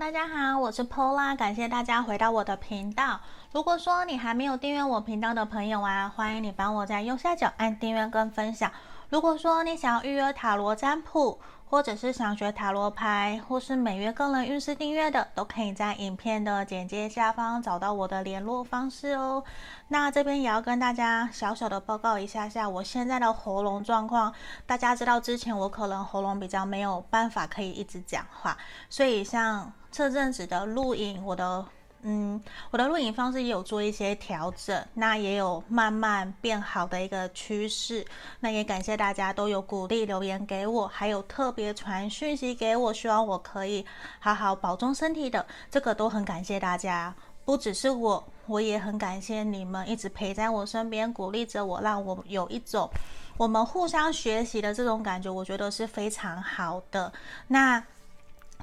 大家好，我是 Pola，感谢大家回到我的频道。如果说你还没有订阅我频道的朋友啊，欢迎你帮我在右下角按订阅跟分享。如果说你想要预约塔罗占卜，或者是想学塔罗牌，或是每月个人运势订阅的，都可以在影片的简介下方找到我的联络方式哦。那这边也要跟大家小小的报告一下下我现在的喉咙状况。大家知道之前我可能喉咙比较没有办法可以一直讲话，所以像这阵子的录影，我的。嗯，我的录影方式也有做一些调整，那也有慢慢变好的一个趋势。那也感谢大家都有鼓励留言给我，还有特别传讯息给我，希望我可以好好保重身体的，这个都很感谢大家。不只是我，我也很感谢你们一直陪在我身边，鼓励着我，让我有一种我们互相学习的这种感觉，我觉得是非常好的。那。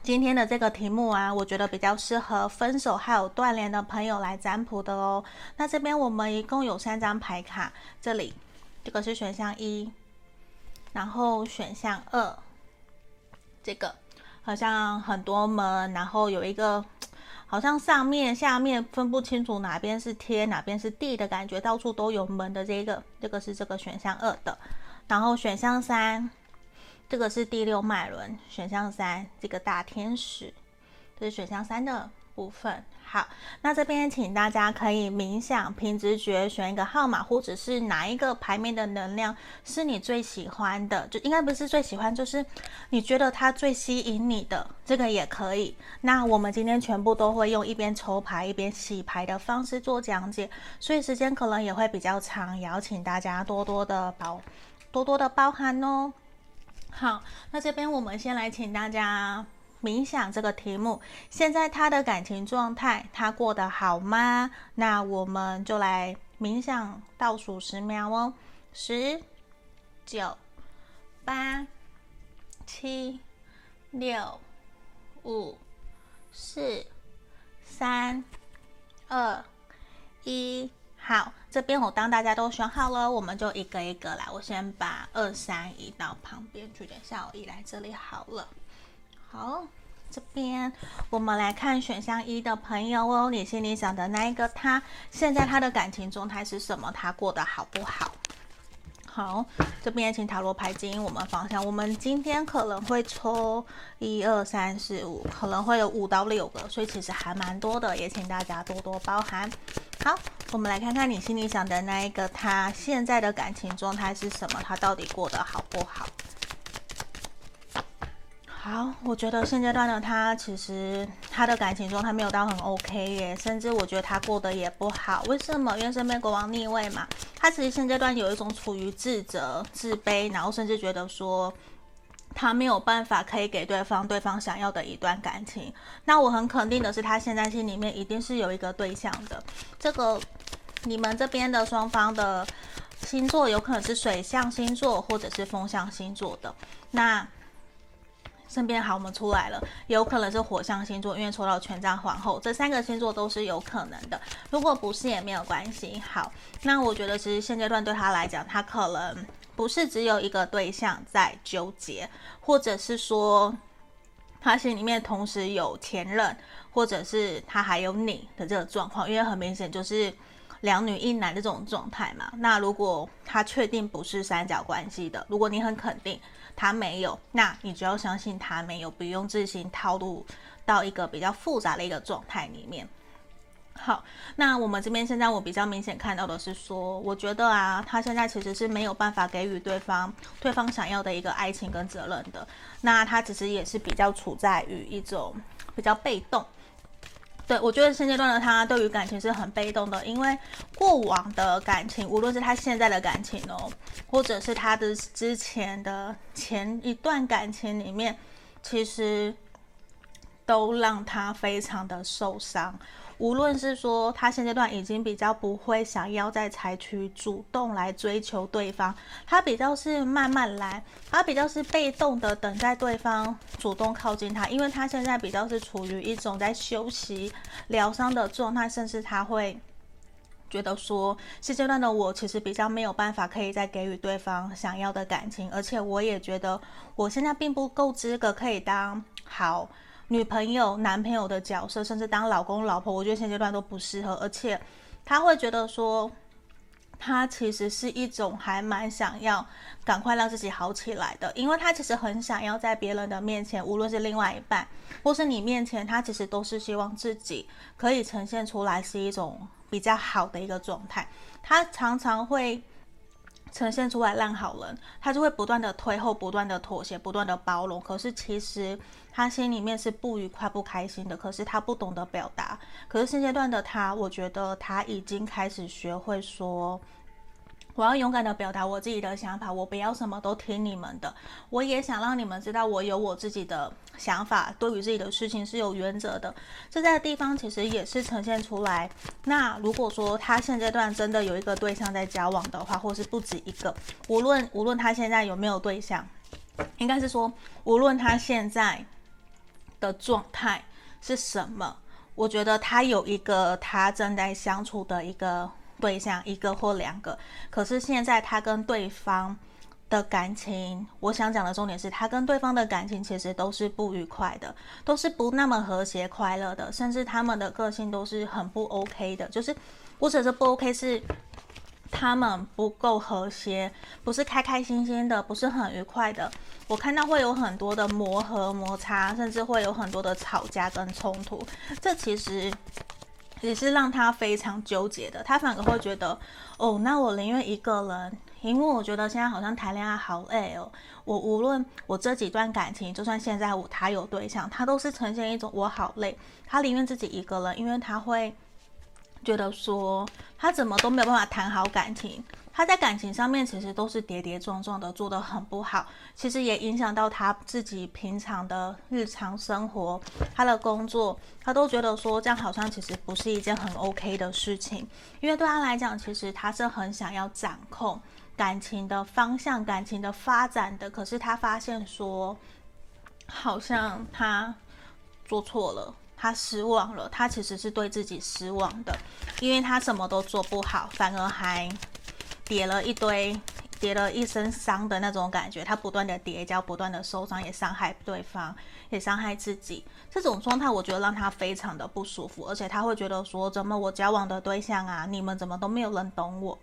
今天的这个题目啊，我觉得比较适合分手还有断联的朋友来占卜的哦。那这边我们一共有三张牌卡，这里这个是选项一，然后选项二，这个好像很多门，然后有一个好像上面下面分不清楚哪边是天哪边是地的感觉，到处都有门的这个，这个是这个选项二的，然后选项三。这个是第六脉轮，选项三，这个大天使，这是选项三的部分。好，那这边请大家可以冥想，凭直觉选一个号码，或者是哪一个牌面的能量是你最喜欢的，就应该不是最喜欢，就是你觉得它最吸引你的，这个也可以。那我们今天全部都会用一边抽牌一边洗牌的方式做讲解，所以时间可能也会比较长，也要请大家多多的包，多多的包涵哦。好，那这边我们先来请大家冥想这个题目。现在他的感情状态，他过得好吗？那我们就来冥想倒数十秒哦，十、九、八、七、六、五、四、三、二、一。好，这边我当大家都选好了，我们就一个一个来。我先把二三移到旁边去，等下我移来这里好了。好，这边我们来看选项一的朋友哦，你心里想的那一个他，现在他的感情状态是什么？他过得好不好？好，这边请塔罗牌指引我们方向。我们今天可能会抽一二三四五，可能会有五到六个，所以其实还蛮多的，也请大家多多包涵。好，我们来看看你心里想的那一个他现在的感情状态是什么？他到底过得好不好？好，我觉得现阶段的他其实他的感情状态没有到很 OK 耶，甚至我觉得他过得也不好。为什么？因为身边国王逆位嘛。他其实现阶段有一种处于自责、自卑，然后甚至觉得说他没有办法可以给对方对方想要的一段感情。那我很肯定的是，他现在心里面一定是有一个对象的。这个你们这边的双方的星座有可能是水象星座或者是风象星座的。那身边好，我们出来了，有可能是火象星座，因为抽到权杖皇后，这三个星座都是有可能的。如果不是也没有关系。好，那我觉得其实现阶段对他来讲，他可能不是只有一个对象在纠结，或者是说他心里面同时有前任，或者是他还有你的这个状况，因为很明显就是两女一男的这种状态嘛。那如果他确定不是三角关系的，如果你很肯定。他没有，那你就要相信他没有，不用自行套路到一个比较复杂的一个状态里面。好，那我们这边现在我比较明显看到的是说，我觉得啊，他现在其实是没有办法给予对方对方想要的一个爱情跟责任的。那他其实也是比较处在于一种比较被动。对，我觉得现阶段的他对于感情是很被动的，因为过往的感情，无论是他现在的感情哦，或者是他的之前的前一段感情里面，其实都让他非常的受伤。无论是说他现阶段已经比较不会想要再采取主动来追求对方，他比较是慢慢来，他比较是被动的等待对方主动靠近他，因为他现在比较是处于一种在休息疗伤的状态，甚至他会觉得说，现阶段的我其实比较没有办法可以再给予对方想要的感情，而且我也觉得我现在并不够资格可以当好。女朋友、男朋友的角色，甚至当老公、老婆，我觉得现阶段都不适合。而且他会觉得说，他其实是一种还蛮想要赶快让自己好起来的，因为他其实很想要在别人的面前，无论是另外一半或是你面前，他其实都是希望自己可以呈现出来是一种比较好的一个状态。他常常会。呈现出来烂好人，他就会不断的推后，不断的妥协，不断的包容。可是其实他心里面是不愉快、不开心的。可是他不懂得表达。可是现阶段的他，我觉得他已经开始学会说。我要勇敢地表达我自己的想法，我不要什么都听你们的。我也想让你们知道，我有我自己的想法，对于自己的事情是有原则的。这在地方其实也是呈现出来。那如果说他现阶段真的有一个对象在交往的话，或是不止一个，无论无论他现在有没有对象，应该是说无论他现在的状态是什么，我觉得他有一个他正在相处的一个。对象一个或两个，可是现在他跟对方的感情，我想讲的重点是他跟对方的感情其实都是不愉快的，都是不那么和谐快乐的，甚至他们的个性都是很不 OK 的。就是或者是不 OK 是他们不够和谐，不是开开心心的，不是很愉快的。我看到会有很多的磨合摩擦，甚至会有很多的吵架跟冲突。这其实。也是让他非常纠结的，他反而会觉得，哦，那我宁愿一个人，因为我觉得现在好像谈恋爱好累哦。我无论我这几段感情，就算现在我他有对象，他都是呈现一种我好累，他宁愿自己一个人，因为他会觉得说，他怎么都没有办法谈好感情。他在感情上面其实都是跌跌撞撞的，做得很不好，其实也影响到他自己平常的日常生活，他的工作，他都觉得说这样好像其实不是一件很 OK 的事情，因为对他来讲，其实他是很想要掌控感情的方向、感情的发展的，可是他发现说，好像他做错了，他失望了，他其实是对自己失望的，因为他什么都做不好，反而还。叠了一堆，叠了一身伤的那种感觉，他不断的叠加，不断的受伤，也伤害对方，也伤害自己。这种状态，我觉得让他非常的不舒服，而且他会觉得说，怎么我交往的对象啊，你们怎么都没有人懂我？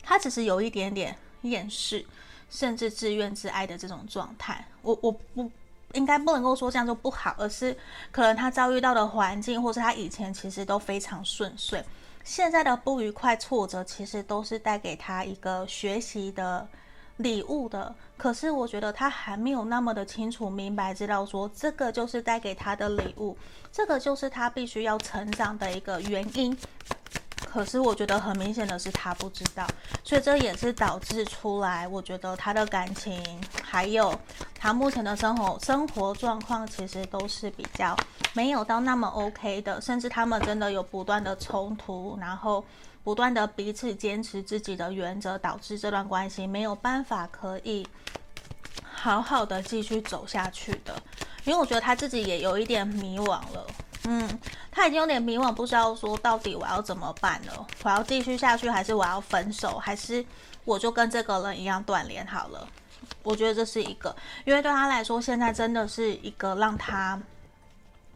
他只是有一点点厌世，甚至自怨自艾的这种状态。我我不应该不能够说这样就不好，而是可能他遭遇到的环境，或是他以前其实都非常顺遂。现在的不愉快、挫折，其实都是带给他一个学习的礼物的。可是我觉得他还没有那么的清楚明白，知道说这个就是带给他的礼物，这个就是他必须要成长的一个原因。可是我觉得很明显的是他不知道，所以这也是导致出来，我觉得他的感情还有他目前的生活生活状况，其实都是比较没有到那么 OK 的，甚至他们真的有不断的冲突，然后不断的彼此坚持自己的原则，导致这段关系没有办法可以好好的继续走下去的。因为我觉得他自己也有一点迷惘了。嗯，他已经有点迷惘，不知道说到底我要怎么办了。我要继续下去，还是我要分手，还是我就跟这个人一样断联好了？我觉得这是一个，因为对他来说，现在真的是一个让他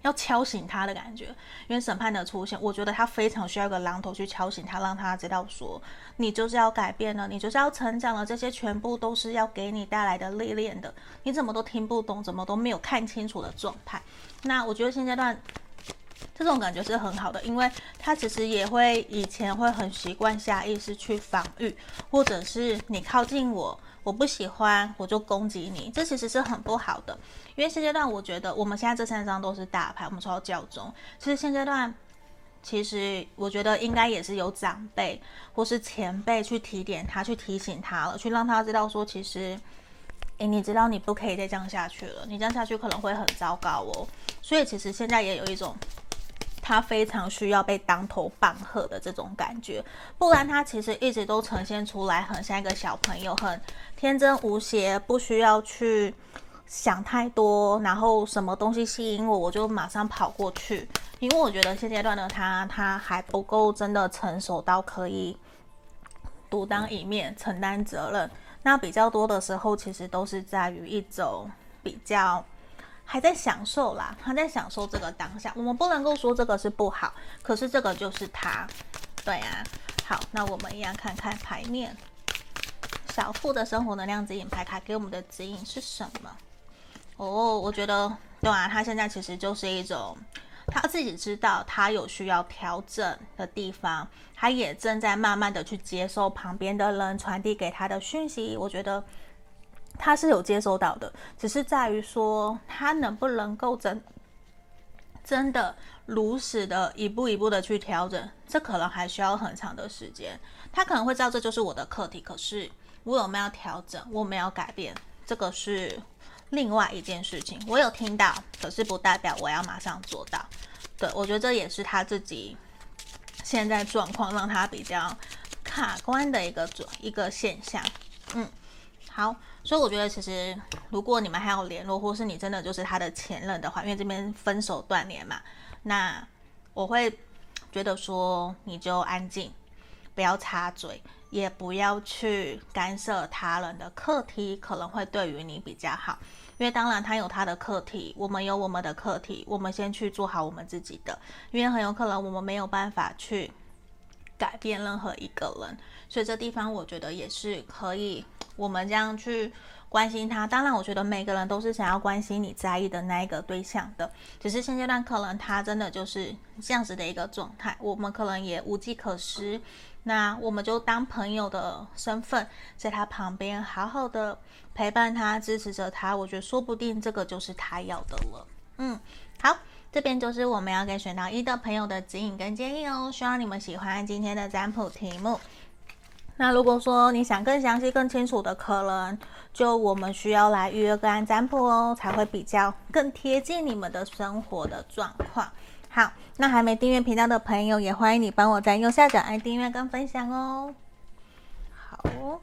要敲醒他的感觉。因为审判的出现，我觉得他非常需要一个榔头去敲醒他，让他知道说，你就是要改变了，你就是要成长了，这些全部都是要给你带来的历练的。你怎么都听不懂，怎么都没有看清楚的状态。那我觉得现阶段。这种感觉是很好的，因为他其实也会以前会很习惯下意识去防御，或者是你靠近我，我不喜欢我就攻击你，这其实是很不好的。因为现阶段我觉得我们现在这三张都是大牌，我们抽到教宗，其实现阶段其实我觉得应该也是有长辈或是前辈去提点他，去提醒他了，去让他知道说，其实，诶，你知道你不可以再这样下去了，你这样下去可能会很糟糕哦。所以其实现在也有一种。他非常需要被当头棒喝的这种感觉，不然他其实一直都呈现出来很像一个小朋友，很天真无邪，不需要去想太多，然后什么东西吸引我，我就马上跑过去。因为我觉得现阶段的他，他还不够真的成熟到可以独当一面，承担责任。那比较多的时候，其实都是在于一种比较。还在享受啦，还在享受这个当下。我们不能够说这个是不好，可是这个就是他，对啊。好，那我们一样看看牌面，小富的生活能量指引牌卡给我们的指引是什么？哦，我觉得对啊，他现在其实就是一种。他自己知道他有需要调整的地方，他也正在慢慢的去接受旁边的人传递给他的讯息。我觉得他是有接收到的，只是在于说他能不能够真真的如实的一步一步的去调整，这可能还需要很长的时间。他可能会知道这就是我的课题，可是我有没有调整，我没有改变，这个是。另外一件事情，我有听到，可是不代表我要马上做到。对，我觉得这也是他自己现在状况让他比较卡关的一个准一个现象。嗯，好，所以我觉得其实如果你们还有联络，或是你真的就是他的前任的话，因为这边分手断联嘛，那我会觉得说你就安静，不要插嘴，也不要去干涉他人的课题，可能会对于你比较好。因为当然他有他的课题，我们有我们的课题，我们先去做好我们自己的。因为很有可能我们没有办法去改变任何一个人，所以这地方我觉得也是可以，我们这样去关心他。当然，我觉得每个人都是想要关心你在意的那一个对象的，只是现阶段可能他真的就是这样子的一个状态，我们可能也无计可施。那我们就当朋友的身份，在他旁边好好的陪伴他，支持着他。我觉得说不定这个就是他要的了。嗯，好，这边就是我们要给选到一的朋友的指引跟建议哦。希望你们喜欢今天的占卜题目。那如果说你想更详细、更清楚的，可能就我们需要来预约个案占卜哦，才会比较更贴近你们的生活的状况。好，那还没订阅频道的朋友，也欢迎你帮我在右下角按订阅跟分享哦。好，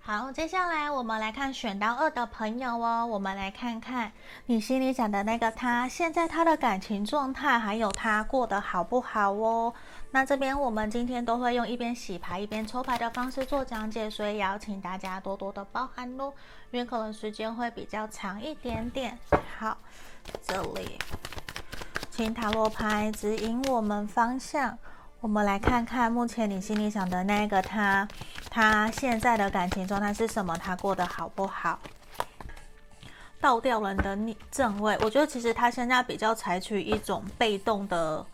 好，接下来我们来看选到二的朋友哦，我们来看看你心里想的那个他，现在他的感情状态，还有他过得好不好哦。那这边我们今天都会用一边洗牌一边抽牌的方式做讲解，所以邀请大家多多的包涵喽，因为可能时间会比较长一点点。好，这里。请塔罗牌指引我们方向。我们来看看目前你心里想的那个他，他现在的感情状态是什么？他过得好不好？倒吊人的逆正位，我觉得其实他现在比较采取一种被动的。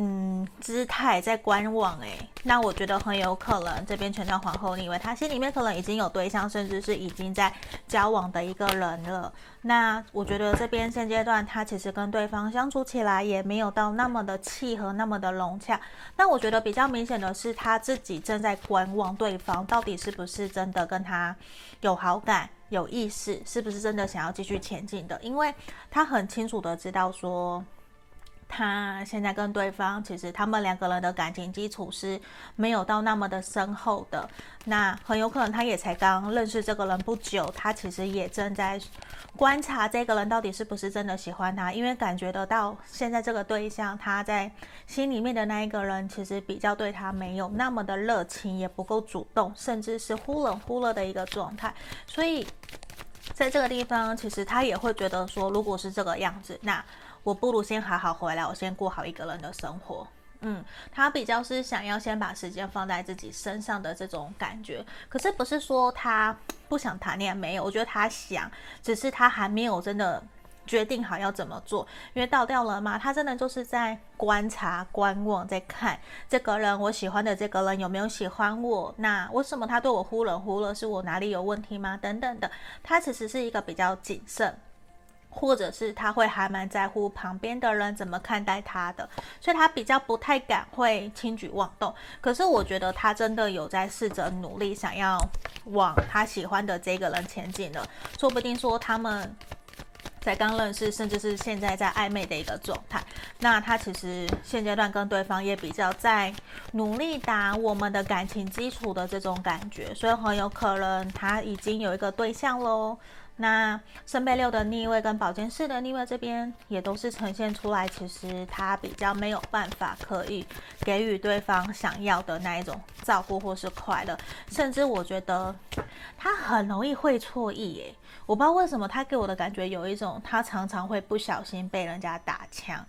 嗯，姿态在观望诶，那我觉得很有可能这边权杖皇后逆位，他心里面可能已经有对象，甚至是已经在交往的一个人了。那我觉得这边现阶段他其实跟对方相处起来也没有到那么的契合，那么的融洽。那我觉得比较明显的是他自己正在观望对方到底是不是真的跟他有好感、有意思，是不是真的想要继续前进的，因为他很清楚的知道说。他现在跟对方，其实他们两个人的感情基础是没有到那么的深厚的。那很有可能他也才刚认识这个人不久，他其实也正在观察这个人到底是不是真的喜欢他，因为感觉得到现在这个对象他在心里面的那一个人，其实比较对他没有那么的热情，也不够主动，甚至是忽冷忽热的一个状态。所以在这个地方，其实他也会觉得说，如果是这个样子，那。我不如先好好回来，我先过好一个人的生活。嗯，他比较是想要先把时间放在自己身上的这种感觉。可是不是说他不想谈恋爱，没有，我觉得他想，只是他还没有真的决定好要怎么做。因为倒掉了嘛，他真的就是在观察、观望，在看这个人，我喜欢的这个人有没有喜欢我？那为什么他对我忽冷忽热？是我哪里有问题吗？等等的，他其实是一个比较谨慎。或者是他会还蛮在乎旁边的人怎么看待他的，所以他比较不太敢会轻举妄动。可是我觉得他真的有在试着努力，想要往他喜欢的这个人前进了。说不定说他们在刚认识，甚至是现在在暧昧的一个状态。那他其实现阶段跟对方也比较在努力打我们的感情基础的这种感觉，所以很有可能他已经有一个对象喽。那圣杯六的逆位跟宝剑四的逆位这边也都是呈现出来，其实他比较没有办法可以给予对方想要的那一种照顾或是快乐，甚至我觉得他很容易会错意耶。我不知道为什么他给我的感觉有一种他常常会不小心被人家打枪，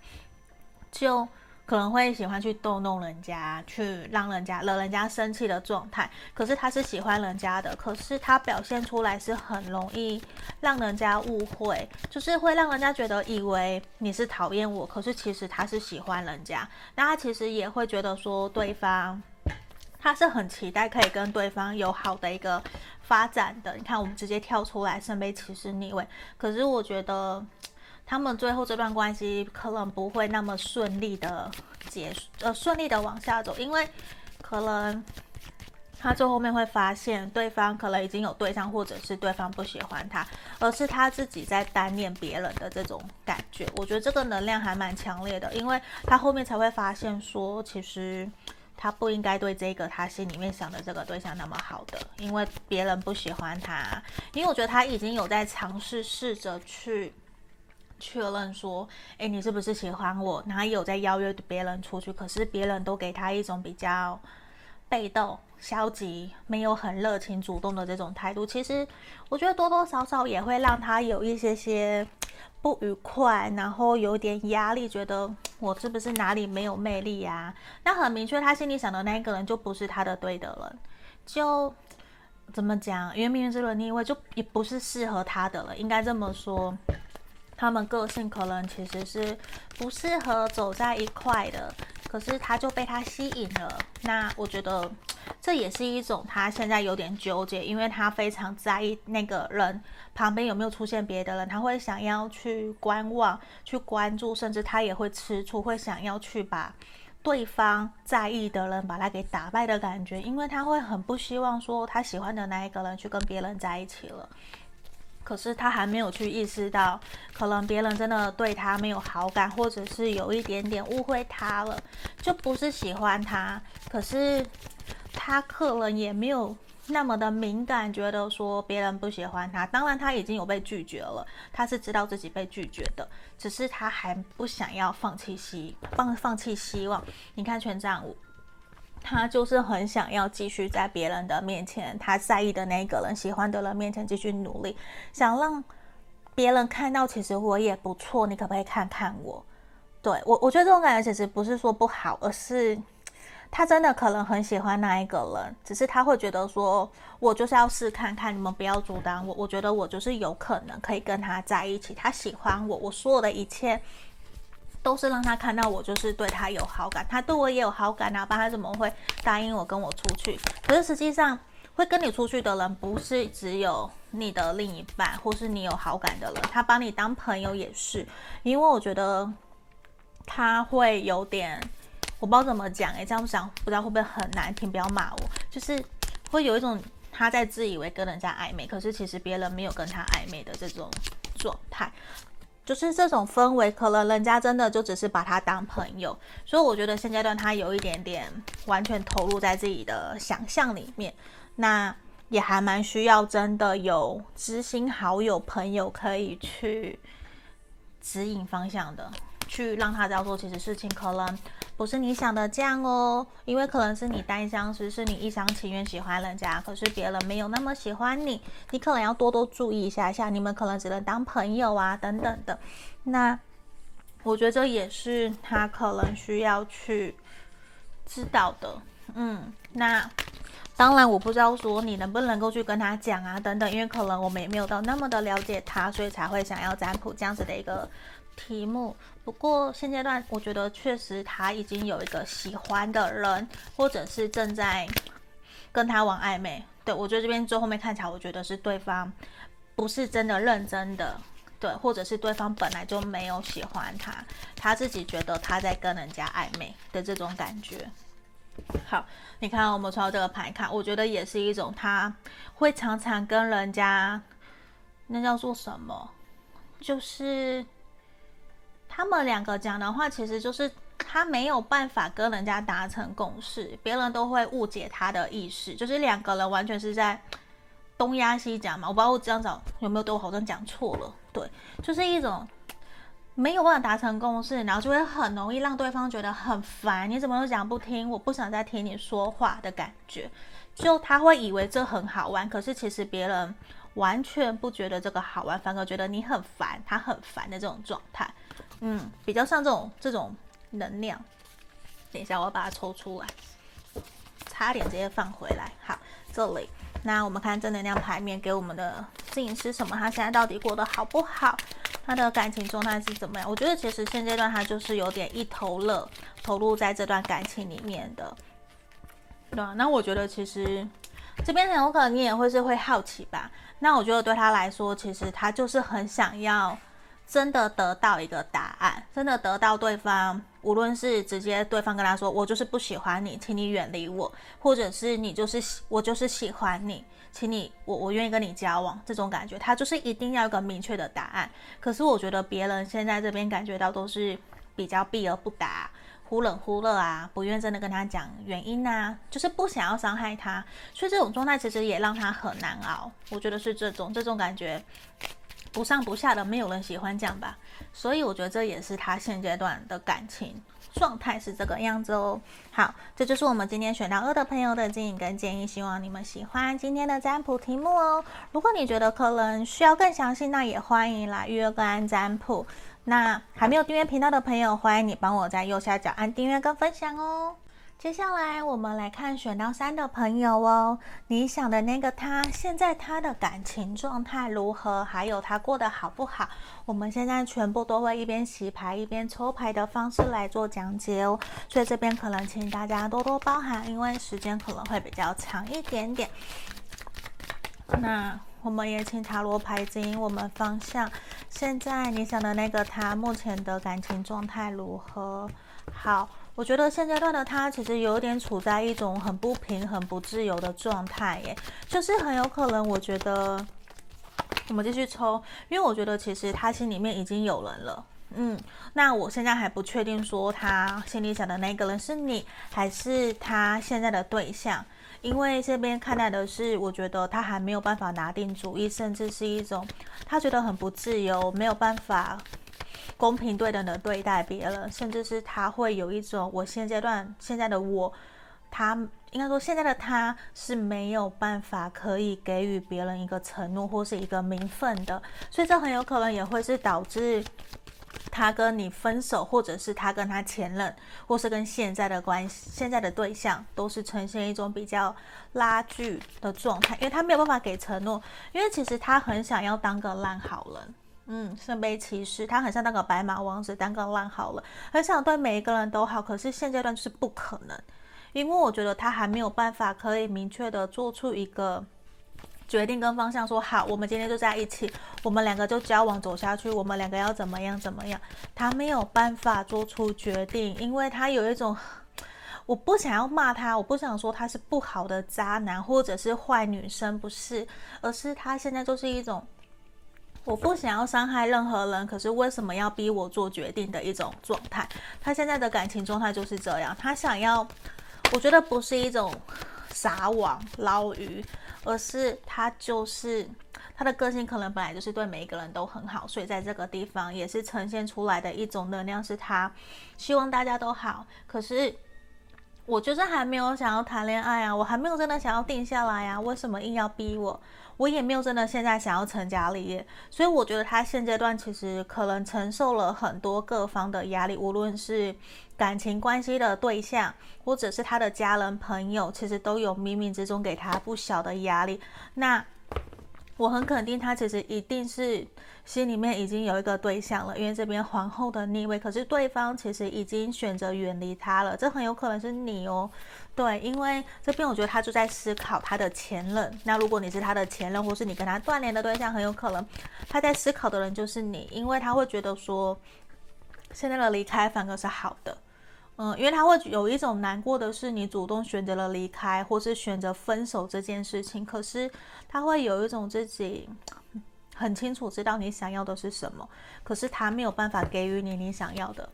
就。可能会喜欢去逗弄人家，去让人家惹人家生气的状态。可是他是喜欢人家的，可是他表现出来是很容易让人家误会，就是会让人家觉得以为你是讨厌我，可是其实他是喜欢人家。那他其实也会觉得说对方，他是很期待可以跟对方有好的一个发展的。你看，我们直接跳出来圣杯骑士逆位，可是我觉得。他们最后这段关系可能不会那么顺利的结束，呃，顺利的往下走，因为可能他最后面会发现对方可能已经有对象，或者是对方不喜欢他，而是他自己在单恋别人的这种感觉。我觉得这个能量还蛮强烈的，因为他后面才会发现说，其实他不应该对这个他心里面想的这个对象那么好的，因为别人不喜欢他，因为我觉得他已经有在尝试试着去。确认说，诶，你是不是喜欢我？哪有在邀约别人出去，可是别人都给他一种比较被动、消极，没有很热情、主动的这种态度。其实我觉得多多少少也会让他有一些些不愉快，然后有点压力，觉得我是不是哪里没有魅力呀？那很明确，他心里想的那一个人就不是他的对的人，就怎么讲？因为命运之轮逆位就也不是适合他的了，应该这么说。他们个性可能其实是不适合走在一块的，可是他就被他吸引了。那我觉得这也是一种他现在有点纠结，因为他非常在意那个人旁边有没有出现别的人，他会想要去观望、去关注，甚至他也会吃醋，会想要去把对方在意的人把他给打败的感觉，因为他会很不希望说他喜欢的那一个人去跟别人在一起了。可是他还没有去意识到，可能别人真的对他没有好感，或者是有一点点误会他了，就不是喜欢他。可是他可能也没有那么的敏感，觉得说别人不喜欢他。当然他已经有被拒绝了，他是知道自己被拒绝的，只是他还不想要放弃希放放弃希望。你看权杖五。他就是很想要继续在别人的面前，他在意的那个人、喜欢的人面前继续努力，想让别人看到，其实我也不错。你可不可以看看我？对，我，我觉得这种感觉其实不是说不好，而是他真的可能很喜欢那一个人，只是他会觉得说，我就是要试看看，你们不要阻挡我。我觉得我就是有可能可以跟他在一起，他喜欢我，我所有的一切。都是让他看到我就是对他有好感，他对我也有好感啊，不然他怎么会答应我跟我出去？可是实际上会跟你出去的人不是只有你的另一半，或是你有好感的人，他把你当朋友也是。因为我觉得他会有点，我不知道怎么讲诶、这样讲不知道会不会很难听，不要骂我。就是会有一种他在自以为跟人家暧昧，可是其实别人没有跟他暧昧的这种状态。就是这种氛围，可能人家真的就只是把他当朋友，所以我觉得现阶段他有一点点完全投入在自己的想象里面，那也还蛮需要真的有知心好友朋友可以去指引方向的。去让他知道说，其实事情可能不是你想的这样哦，因为可能是你单相思，是你一厢情愿喜欢人家，可是别人没有那么喜欢你，你可能要多多注意一下下，你们可能只能当朋友啊，等等的。那我觉得这也是他可能需要去知道的。嗯，那当然我不知道说你能不能够去跟他讲啊，等等，因为可能我们也没有到那么的了解他，所以才会想要占卜这样子的一个。题目，不过现阶段我觉得确实他已经有一个喜欢的人，或者是正在跟他玩暧昧。对，我觉得这边最后面看起来，我觉得是对方不是真的认真的，对，或者是对方本来就没有喜欢他，他自己觉得他在跟人家暧昧的这种感觉。好，你看我们抽到这个牌卡，我觉得也是一种他会常常跟人家，那叫做什么？就是。他们两个讲的话，其实就是他没有办法跟人家达成共识，别人都会误解他的意思，就是两个人完全是在东压西讲嘛，我不知道我这样讲有没有对我好像讲错了。对，就是一种没有办法达成共识，然后就会很容易让对方觉得很烦。你怎么都讲不听，我不想再听你说话的感觉。就他会以为这很好玩，可是其实别人完全不觉得这个好玩，反而觉得你很烦，他很烦的这种状态。嗯，比较像这种这种能量。等一下，我要把它抽出来，差点直接放回来。好，这里。那我们看正能量牌面给我们的指引是什么？他现在到底过得好不好？他的感情状态是怎么样？我觉得其实现阶段他就是有点一头热，投入在这段感情里面的。对啊，那我觉得其实这边很有可能你也会是会好奇吧。那我觉得对他来说，其实他就是很想要真的得到一个答案，真的得到对方。无论是直接对方跟他说，我就是不喜欢你，请你远离我，或者是你就是我就是喜欢你，请你我我愿意跟你交往，这种感觉，他就是一定要有个明确的答案。可是我觉得别人现在这边感觉到都是比较避而不答，忽冷忽热啊，不愿真的跟他讲原因啊，就是不想要伤害他，所以这种状态其实也让他很难熬。我觉得是这种这种感觉。不上不下的，没有人喜欢这样吧，所以我觉得这也是他现阶段的感情状态是这个样子哦。好，这就是我们今天选到二的朋友的建议跟建议，希望你们喜欢今天的占卜题目哦。如果你觉得可能需要更详细，那也欢迎来预约个案占卜。那还没有订阅频道的朋友，欢迎你帮我在右下角按订阅跟分享哦。接下来我们来看选到三的朋友哦，你想的那个他，现在他的感情状态如何？还有他过得好不好？我们现在全部都会一边洗牌一边抽牌的方式来做讲解哦，所以这边可能请大家多多包涵，因为时间可能会比较长一点点。那我们也请塔罗牌指引我们方向。现在你想的那个他，目前的感情状态如何？好。我觉得现阶段的他其实有点处在一种很不平衡、不自由的状态，耶，就是很有可能，我觉得我们继续抽，因为我觉得其实他心里面已经有人了，嗯，那我现在还不确定说他心里想的那个人是你还是他现在的对象，因为这边看待的是，我觉得他还没有办法拿定主意，甚至是一种他觉得很不自由，没有办法。公平对等的对待别人，甚至是他会有一种，我现阶段现在的我，他应该说现在的他是没有办法可以给予别人一个承诺或是一个名分的，所以这很有可能也会是导致他跟你分手，或者是他跟他前任，或是跟现在的关系、现在的对象，都是呈现一种比较拉锯的状态，因为他没有办法给承诺，因为其实他很想要当个烂好人。嗯，圣杯骑士，他很像那个白马王子，单个烂好了，很想对每一个人都好，可是现阶段就是不可能，因为我觉得他还没有办法可以明确的做出一个决定跟方向，说好，我们今天就在一起，我们两个就交往走下去，我们两个要怎么样怎么样，他没有办法做出决定，因为他有一种，我不想要骂他，我不想说他是不好的渣男或者是坏女生，不是，而是他现在就是一种。我不想要伤害任何人，可是为什么要逼我做决定的一种状态？他现在的感情状态就是这样，他想要，我觉得不是一种撒网捞鱼，而是他就是他的个性可能本来就是对每一个人都很好，所以在这个地方也是呈现出来的一种能量，是他希望大家都好，可是。我就是还没有想要谈恋爱啊，我还没有真的想要定下来啊，为什么硬要逼我？我也没有真的现在想要成家立业，所以我觉得他现阶段其实可能承受了很多各方的压力，无论是感情关系的对象，或者是他的家人朋友，其实都有冥冥之中给他不小的压力。那我很肯定，他其实一定是心里面已经有一个对象了，因为这边皇后的逆位，可是对方其实已经选择远离他了，这很有可能是你哦。对，因为这边我觉得他就在思考他的前任。那如果你是他的前任，或是你跟他断联的对象，很有可能他在思考的人就是你，因为他会觉得说，现在的离开反而是好的。嗯，因为他会有一种难过的是，你主动选择了离开，或是选择分手这件事情。可是他会有一种自己很清楚知道你想要的是什么，可是他没有办法给予你你想要的，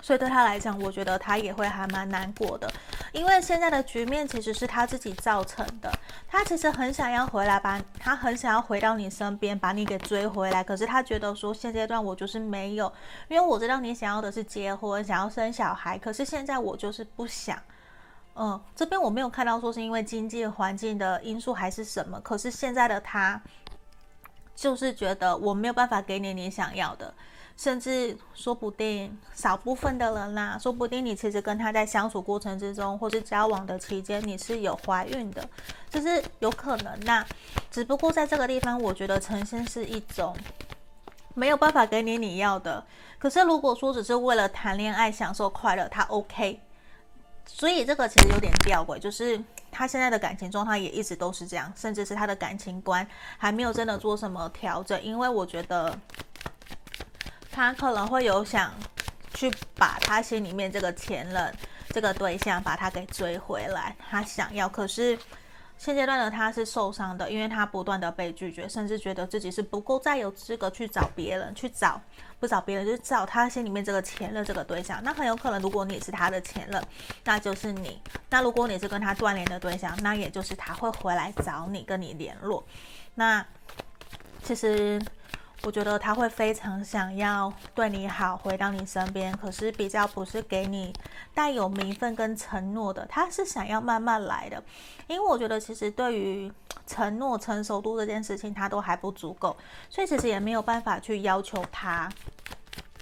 所以对他来讲，我觉得他也会还蛮难过的。因为现在的局面其实是他自己造成的。他其实很想要回来，把他很想要回到你身边，把你给追回来。可是他觉得说，现阶段我就是没有，因为我知道你想要的是结婚，想要生小孩。可是现在我就是不想。嗯，这边我没有看到说是因为经济环境的因素还是什么。可是现在的他就是觉得我没有办法给你你想要的。甚至说不定少部分的人啦，说不定你其实跟他在相处过程之中，或是交往的期间，你是有怀孕的，就是有可能。那只不过在这个地方，我觉得呈现是一种没有办法给你你要的。可是如果说只是为了谈恋爱享受快乐，他 OK。所以这个其实有点吊诡，就是他现在的感情状态也一直都是这样，甚至是他的感情观还没有真的做什么调整，因为我觉得。他可能会有想去把他心里面这个前任这个对象把他给追回来，他想要，可是现阶段的他是受伤的，因为他不断的被拒绝，甚至觉得自己是不够再有资格去找别人，去找不找别人，就是找他心里面这个前任这个对象。那很有可能，如果你是他的前任，那就是你；那如果你是跟他断联的对象，那也就是他会回来找你，跟你联络。那其实。我觉得他会非常想要对你好，回到你身边，可是比较不是给你带有名分跟承诺的，他是想要慢慢来的。因为我觉得其实对于承诺成熟度这件事情，他都还不足够，所以其实也没有办法去要求他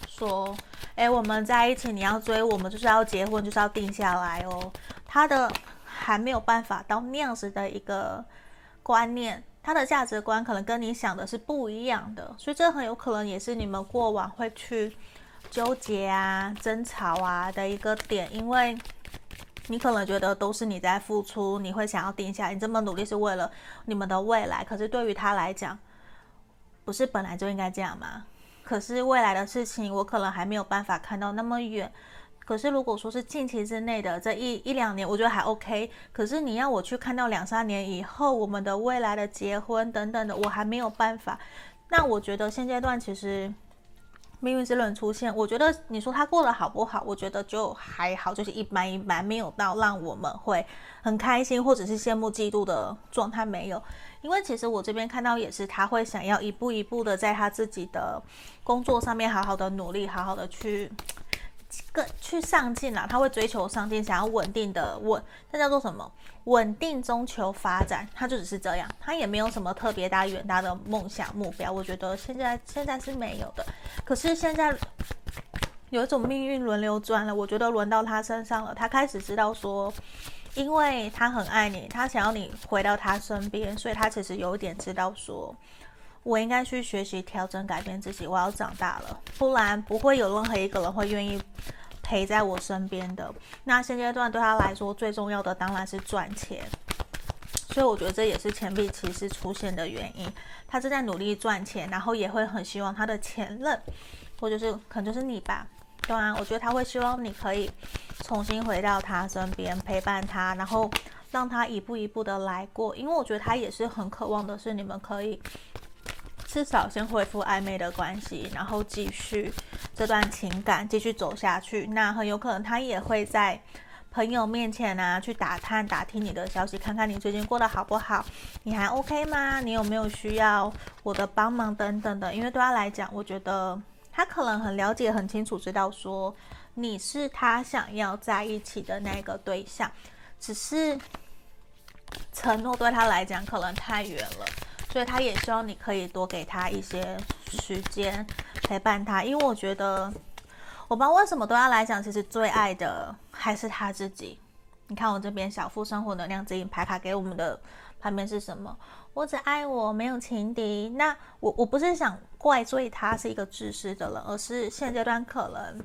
说，诶，我们在一起，你要追我们，就是要结婚，就是要定下来哦。他的还没有办法到那样子的一个观念。他的价值观可能跟你想的是不一样的，所以这很有可能也是你们过往会去纠结啊、争吵啊的一个点，因为你可能觉得都是你在付出，你会想要定下，你这么努力是为了你们的未来，可是对于他来讲，不是本来就应该这样吗？可是未来的事情，我可能还没有办法看到那么远。可是，如果说是近期之内的这一一两年，我觉得还 OK。可是你要我去看到两三年以后我们的未来的结婚等等的，我还没有办法。那我觉得现阶段其实命运之轮出现，我觉得你说他过得好不好？我觉得就还好，就是一般一般，没有到让我们会很开心或者是羡慕嫉妒的状态没有。因为其实我这边看到也是，他会想要一步一步的在他自己的工作上面好好的努力，好好的去。更去上进啦，他会追求上进，想要稳定的稳，那叫做什么？稳定中求发展，他就只是这样，他也没有什么特别大远大的梦想目标。我觉得现在现在是没有的，可是现在有一种命运轮流转了，我觉得轮到他身上了，他开始知道说，因为他很爱你，他想要你回到他身边，所以他其实有一点知道说。我应该去学习调整、改变自己。我要长大了，不然不会有任何一个人会愿意陪在我身边的。那现阶段对他来说最重要的当然是赚钱，所以我觉得这也是钱币骑士出现的原因。他正在努力赚钱，然后也会很希望他的前任，或者是可能就是你吧，对啊，我觉得他会希望你可以重新回到他身边，陪伴他，然后让他一步一步的来过。因为我觉得他也是很渴望的是你们可以。至少先恢复暧昧的关系，然后继续这段情感继续走下去。那很有可能他也会在朋友面前啊去打探、打听你的消息，看看你最近过得好不好，你还 OK 吗？你有没有需要我的帮忙等等的？因为对他来讲，我觉得他可能很了解、很清楚，知道说你是他想要在一起的那个对象，只是承诺对他来讲可能太远了。所以他也希望你可以多给他一些时间陪伴他，因为我觉得，我不知道为什么对他来讲，其实最爱的还是他自己。你看我这边小富生活能量指引牌卡给我们的旁边是什么？我只爱我，没有情敌。那我我不是想怪罪他是一个自私的人，而是现阶段可能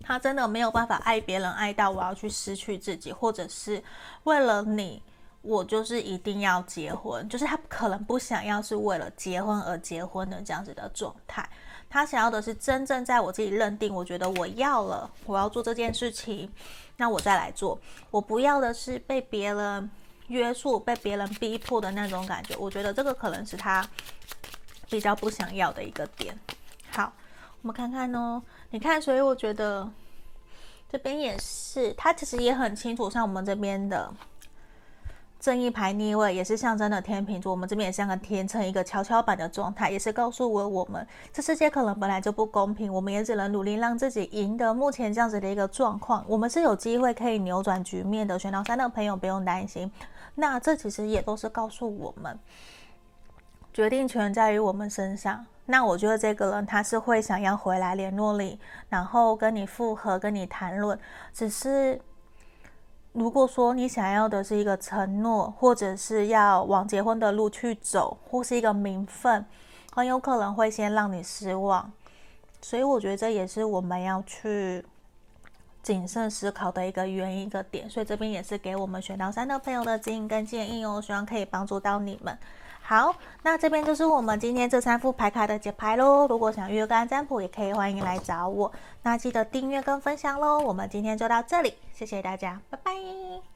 他真的没有办法爱别人爱到我要去失去自己，或者是为了你。我就是一定要结婚，就是他可能不想要是为了结婚而结婚的这样子的状态，他想要的是真正在我自己认定，我觉得我要了，我要做这件事情，那我再来做。我不要的是被别人约束、被别人逼迫的那种感觉，我觉得这个可能是他比较不想要的一个点。好，我们看看哦，你看，所以我觉得。这边也是，他其实也很清楚，像我们这边的。正义牌逆位也是象征的天秤座，我们这边也像个天秤，一个跷跷板的状态，也是告诉我我们这世界可能本来就不公平，我们也只能努力让自己赢得目前这样子的一个状况。我们是有机会可以扭转局面的，选到三的朋友不用担心。那这其实也都是告诉我们，决定权在于我们身上。那我觉得这个人他是会想要回来联络你，然后跟你复合，跟你谈论，只是。如果说你想要的是一个承诺，或者是要往结婚的路去走，或是一个名分，很有可能会先让你失望。所以我觉得这也是我们要去谨慎思考的一个原因、一个点。所以这边也是给我们选到三的朋友的指引跟建议哦，希望可以帮助到你们。好，那这边就是我们今天这三副牌卡的解牌喽。如果想预约个案占卜，也可以欢迎来找我。那记得订阅跟分享喽。我们今天就到这里，谢谢大家，拜拜。